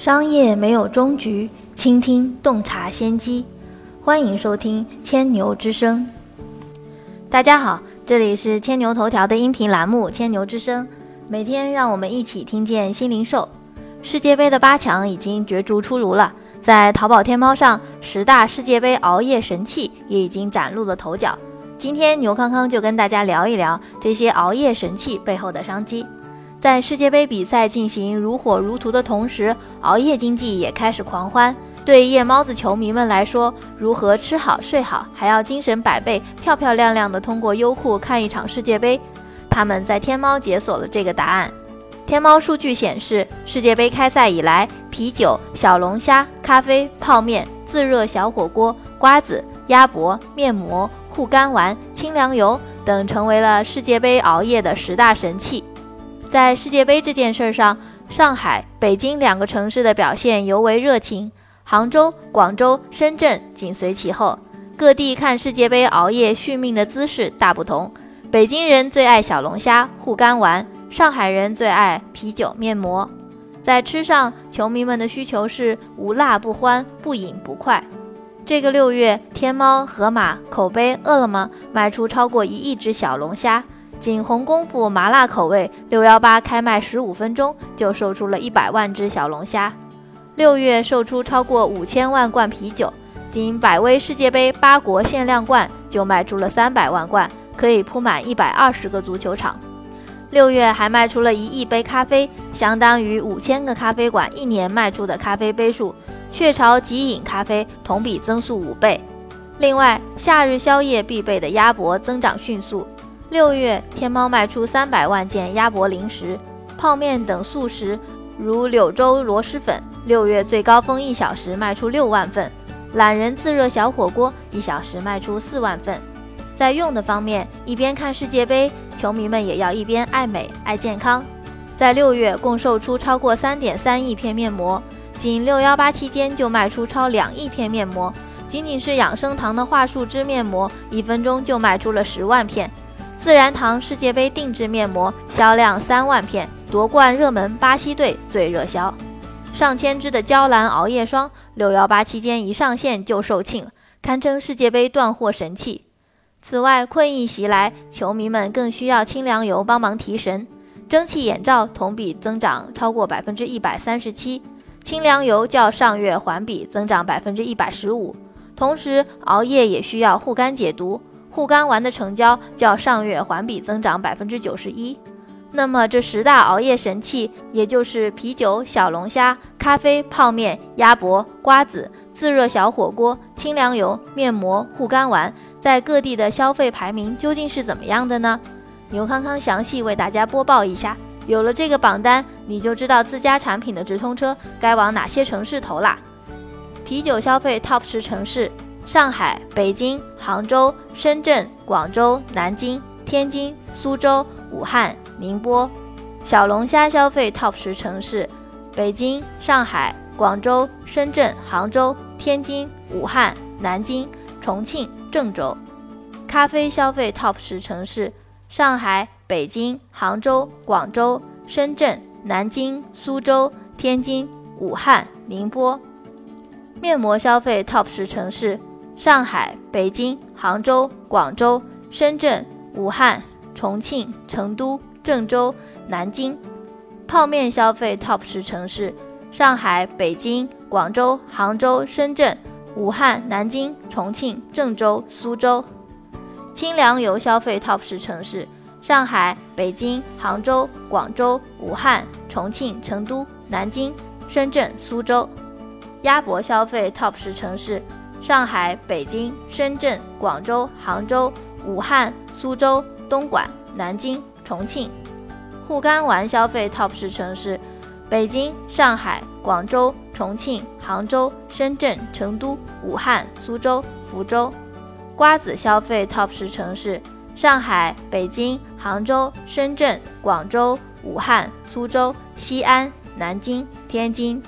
商业没有终局，倾听洞察先机。欢迎收听千牛之声。大家好，这里是千牛头条的音频栏目《千牛之声》，每天让我们一起听见新零售。世界杯的八强已经角逐出炉了，在淘宝天猫上，十大世界杯熬夜神器也已经崭露了头角。今天牛康康就跟大家聊一聊这些熬夜神器背后的商机。在世界杯比赛进行如火如荼的同时，熬夜经济也开始狂欢。对夜猫子球迷们来说，如何吃好睡好，还要精神百倍、漂漂亮亮的通过优酷看一场世界杯？他们在天猫解锁了这个答案。天猫数据显示，世界杯开赛以来，啤酒、小龙虾、咖啡、泡面、自热小火锅、瓜子、鸭脖、面膜、护肝丸、清凉油等成为了世界杯熬夜的十大神器。在世界杯这件事上，上海、北京两个城市的表现尤为热情，杭州、广州、深圳紧随其后。各地看世界杯熬夜续命的姿势大不同。北京人最爱小龙虾、护肝丸，上海人最爱啤酒、面膜。在吃上，球迷们的需求是无辣不欢、不饮不快。这个六月，天猫、盒马、口碑、饿了么卖出超过一亿只小龙虾。仅红功夫麻辣口味，六幺八开卖十五分钟就售出了一百万只小龙虾。六月售出超过五千万罐啤酒，仅百威世界杯八国限量罐就卖出了三百万罐，可以铺满一百二十个足球场。六月还卖出了一亿杯咖啡，相当于五千个咖啡馆一年卖出的咖啡杯数。雀巢即饮咖啡同比增速五倍。另外，夏日宵夜必备的鸭脖增长迅速。六月，天猫卖出三百万件鸭脖零食、泡面等速食，如柳州螺蛳粉，六月最高峰一小时卖出六万份；懒人自热小火锅一小时卖出四万份。在用的方面，一边看世界杯，球迷们也要一边爱美爱健康。在六月，共售出超过三点三亿片面膜，仅六幺八期间就卖出超两亿片面膜。仅仅是养生堂的桦树汁面膜，一分钟就卖出了十万片。自然堂世界杯定制面膜销量三万片，夺冠热门巴西队最热销。上千支的娇兰熬夜霜，六幺八期间一上线就售罄，堪称世界杯断货神器。此外，困意袭来，球迷们更需要清凉油帮忙提神。蒸汽眼罩同比增长超过百分之一百三十七，清凉油较上月环比增长百分之一百十五。同时，熬夜也需要护肝解毒。护肝丸的成交较上月环比增长百分之九十一。那么这十大熬夜神器，也就是啤酒、小龙虾、咖啡、泡面、鸭脖、瓜子、自热小火锅、清凉油、面膜、护肝丸，在各地的消费排名究竟是怎么样的呢？牛康康详细为大家播报一下。有了这个榜单，你就知道自家产品的直通车该往哪些城市投啦。啤酒消费 TOP 十城市。上海、北京、杭州、深圳、广州、南京、天津、苏州、武汉、宁波。小龙虾消费 TOP 十城市：北京、上海、广州、深圳、杭州、天津、武汉、南京、重庆、郑州。咖啡消费 TOP 十城市：上海、北京、杭州、广州、深圳、南京、苏州、天津、武汉、宁波。面膜消费 TOP 十城市。上海、北京、杭州、广州、深圳、武汉、重庆、成都、郑州、南京。泡面消费 TOP 十城市：上海、北京、广州、杭州、深圳、武汉、南京、重庆、郑州、苏州。清凉油消费 TOP 十城市：上海、北京、杭州、广州、武汉、重庆、成都、南京、深圳、苏州。鸭脖消费 TOP 十城市。上海、北京、深圳、广州、杭州、武汉、苏州、东莞、南京、重庆。护肝丸消费 TOP 十城市：北京、上海、广州、重庆、杭州、深圳、成都、武汉、苏州、福州。瓜子消费 TOP 十城市：上海、北京、杭州、深圳、广州、武汉、苏州、西安、南京、天津。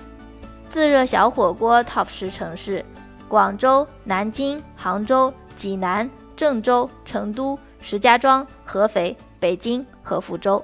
自热小火锅 TOP 十城市。广州、南京、杭州、济南、郑州、成都、石家庄、合肥、北京和福州。